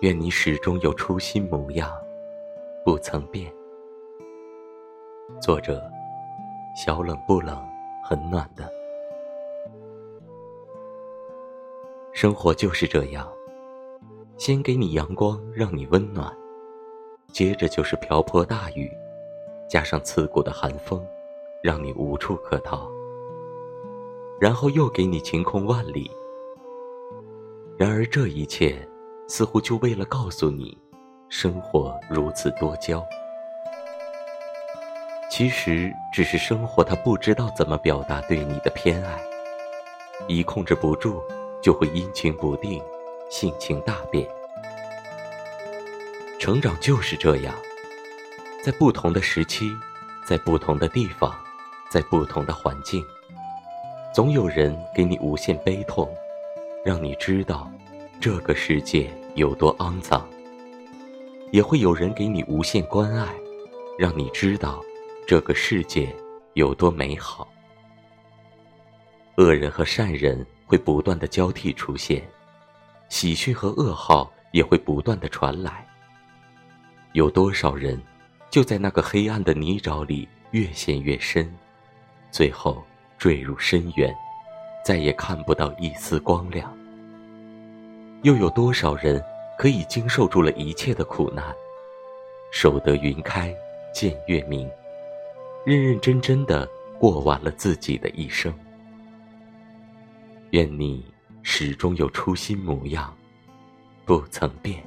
愿你始终有初心模样，不曾变。作者：小冷不冷，很暖的。生活就是这样，先给你阳光，让你温暖；接着就是瓢泼大雨，加上刺骨的寒风，让你无处可逃；然后又给你晴空万里。然而这一切。似乎就为了告诉你，生活如此多娇。其实只是生活，它不知道怎么表达对你的偏爱，一控制不住，就会阴晴不定，性情大变。成长就是这样，在不同的时期，在不同的地方，在不同的环境，总有人给你无限悲痛，让你知道。这个世界有多肮脏，也会有人给你无限关爱，让你知道这个世界有多美好。恶人和善人会不断的交替出现，喜讯和噩耗也会不断的传来。有多少人就在那个黑暗的泥沼里越陷越深，最后坠入深渊，再也看不到一丝光亮。又有多少人可以经受住了一切的苦难，守得云开见月明，认认真真的过完了自己的一生？愿你始终有初心模样，不曾变。